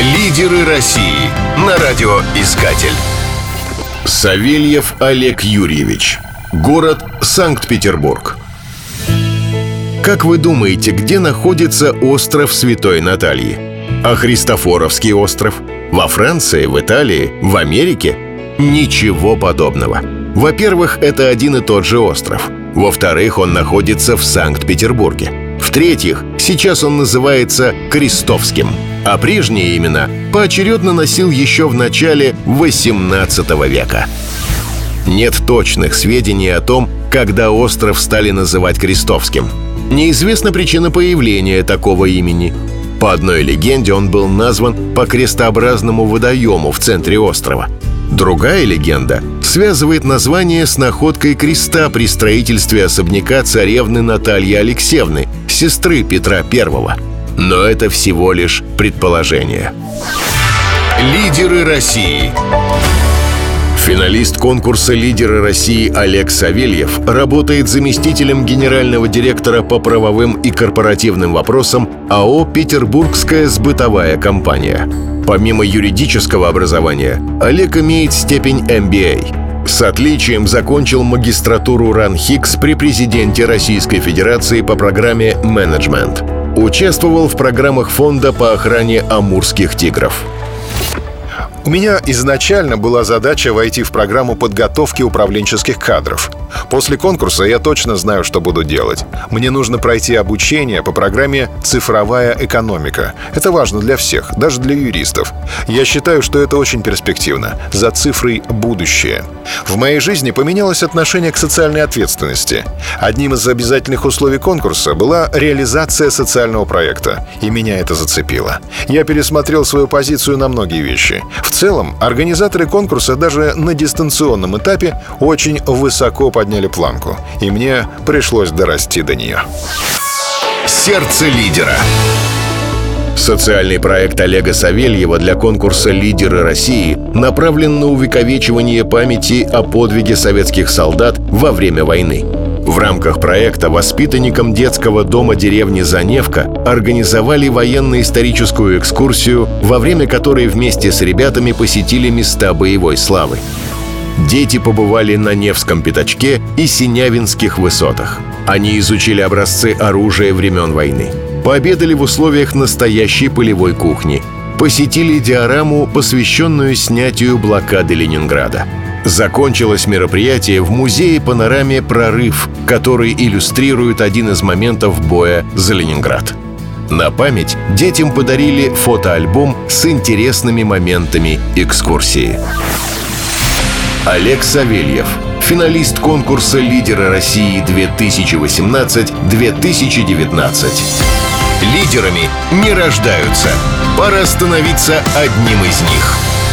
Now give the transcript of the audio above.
Лидеры России на радиоискатель. Савельев Олег Юрьевич. Город Санкт-Петербург. Как вы думаете, где находится остров Святой Натальи? А Христофоровский остров? Во Франции, в Италии, в Америке? Ничего подобного. Во-первых, это один и тот же остров. Во-вторых, он находится в Санкт-Петербурге. В-третьих, сейчас он называется Крестовским – а прежние имена поочередно носил еще в начале XVIII века. Нет точных сведений о том, когда остров стали называть Крестовским. Неизвестна причина появления такого имени. По одной легенде он был назван по крестообразному водоему в центре острова. Другая легенда связывает название с находкой креста при строительстве особняка царевны Натальи Алексеевны, сестры Петра I. Но это всего лишь предположение. Лидеры России Финалист конкурса «Лидеры России» Олег Савельев работает заместителем генерального директора по правовым и корпоративным вопросам АО «Петербургская сбытовая компания». Помимо юридического образования, Олег имеет степень MBA. С отличием закончил магистратуру РАН-ХИКС при президенте Российской Федерации по программе «Менеджмент». Участвовал в программах фонда по охране амурских тигров. У меня изначально была задача войти в программу подготовки управленческих кадров. После конкурса я точно знаю, что буду делать. Мне нужно пройти обучение по программе «Цифровая экономика». Это важно для всех, даже для юристов. Я считаю, что это очень перспективно. За цифрой будущее. В моей жизни поменялось отношение к социальной ответственности. Одним из обязательных условий конкурса была реализация социального проекта. И меня это зацепило. Я пересмотрел свою позицию на многие вещи. В целом, организаторы конкурса даже на дистанционном этапе очень высоко подняли планку, и мне пришлось дорасти до нее. Сердце лидера. Социальный проект Олега Савельева для конкурса «Лидеры России» направлен на увековечивание памяти о подвиге советских солдат во время войны. В рамках проекта воспитанникам детского дома деревни Заневка организовали военно-историческую экскурсию, во время которой вместе с ребятами посетили места боевой славы. Дети побывали на Невском пятачке и Синявинских высотах. Они изучили образцы оружия времен войны. Пообедали в условиях настоящей полевой кухни. Посетили диораму, посвященную снятию блокады Ленинграда – Закончилось мероприятие в музее-панораме «Прорыв», который иллюстрирует один из моментов боя за Ленинград. На память детям подарили фотоальбом с интересными моментами экскурсии. Олег Савельев, финалист конкурса «Лидеры России 2018-2019». Лидерами не рождаются. Пора становиться одним из них –